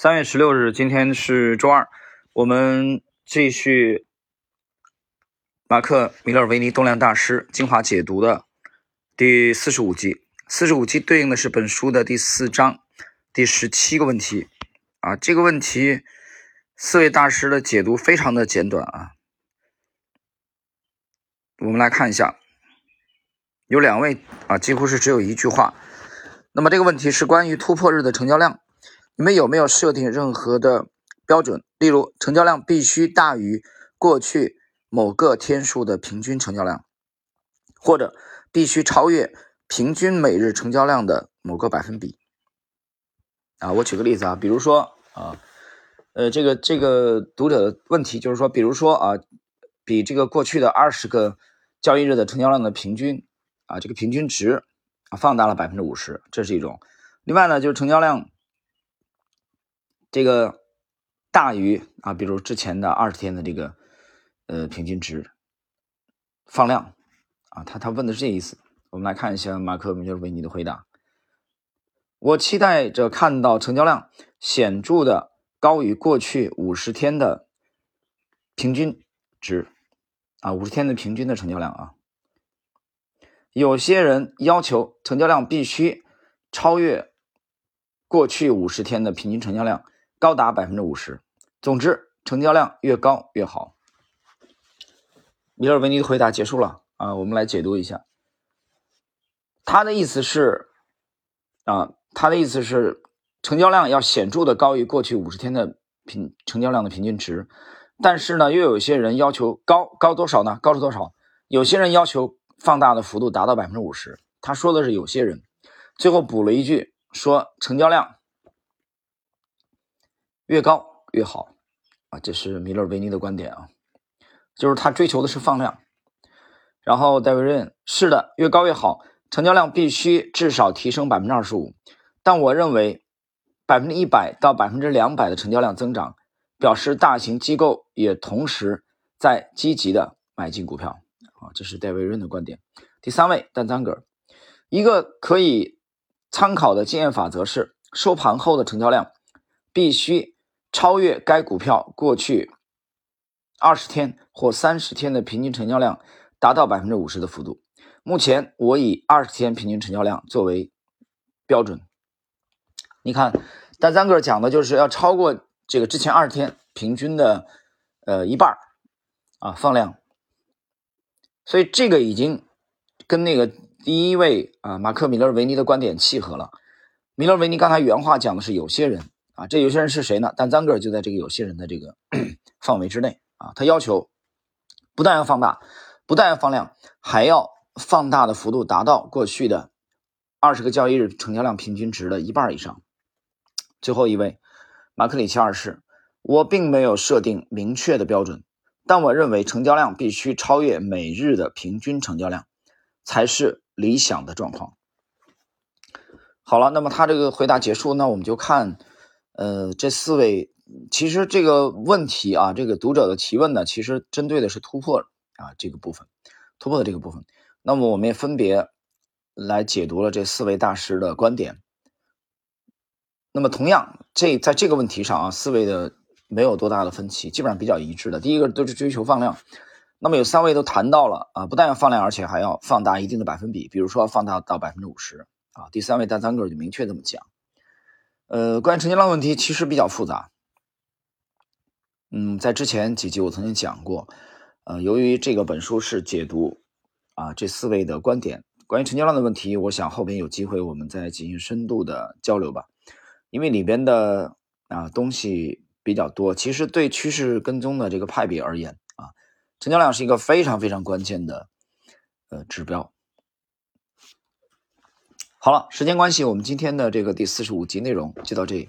三月十六日，今天是周二，我们继续马克·米勒维尼动量大师精华解读的第四十五集。四十五集对应的是本书的第四章第十七个问题啊。这个问题四位大师的解读非常的简短啊。我们来看一下，有两位啊，几乎是只有一句话。那么这个问题是关于突破日的成交量。你们有没有设定任何的标准？例如，成交量必须大于过去某个天数的平均成交量，或者必须超越平均每日成交量的某个百分比。啊，我举个例子啊，比如说啊，呃，这个这个读者的问题就是说，比如说啊，比这个过去的二十个交易日的成交量的平均啊，这个平均值啊放大了百分之五十，这是一种。另外呢，就是成交量。这个大于啊，比如之前的二十天的这个呃平均值放量啊，他他问的是这意思。我们来看一下马克·米勒维尼的回答：我期待着看到成交量显著的高于过去五十天的平均值啊，五十天的平均的成交量啊。有些人要求成交量必须超越过去五十天的平均成交量。高达百分之五十。总之，成交量越高越好。米尔维尼的回答结束了啊，我们来解读一下。他的意思是啊，他的意思是，成交量要显著的高于过去五十天的平成交量的平均值。但是呢，又有些人要求高高多少呢？高是多少？有些人要求放大的幅度达到百分之五十。他说的是有些人，最后补了一句说成交量。越高越好啊，这是米勒维尼的观点啊，就是他追求的是放量。然后戴维任是的，越高越好，成交量必须至少提升百分之二十五。但我认为百分之一百到百分之两百的成交量增长，表示大型机构也同时在积极的买进股票啊，这是戴维润的观点。第三位，丹赞格一个可以参考的经验法则是，收盘后的成交量必须。超越该股票过去二十天或三十天的平均成交量达到百分之五十的幅度。目前我以二十天平均成交量作为标准。你看，单三个讲的就是要超过这个之前二十天平均的呃一半啊放量。所以这个已经跟那个第一位啊马克·米勒维尼的观点契合了。米勒维尼刚才原话讲的是有些人。啊，这有些人是谁呢？但张个就在这个有些人的这个 范围之内啊。他要求不但要放大，不但要放量，还要放大的幅度达到过去的二十个交易日成交量平均值的一半以上。最后一位，马克里奇二世，我并没有设定明确的标准，但我认为成交量必须超越每日的平均成交量，才是理想的状况。好了，那么他这个回答结束，那我们就看。呃，这四位其实这个问题啊，这个读者的提问呢，其实针对的是突破啊这个部分，突破的这个部分。那么我们也分别来解读了这四位大师的观点。那么同样，这在这个问题上啊，四位的没有多大的分歧，基本上比较一致的。第一个都是追求放量，那么有三位都谈到了啊，不但要放量，而且还要放大一定的百分比，比如说放大到百分之五十啊。第三位大三个就明确这么讲。呃，关于成交量问题其实比较复杂。嗯，在之前几集我曾经讲过，呃，由于这个本书是解读啊这四位的观点，关于成交量的问题，我想后边有机会我们再进行深度的交流吧。因为里边的啊东西比较多，其实对趋势跟踪的这个派别而言啊，成交量是一个非常非常关键的呃指标。好了，时间关系，我们今天的这个第四十五集内容就到这里。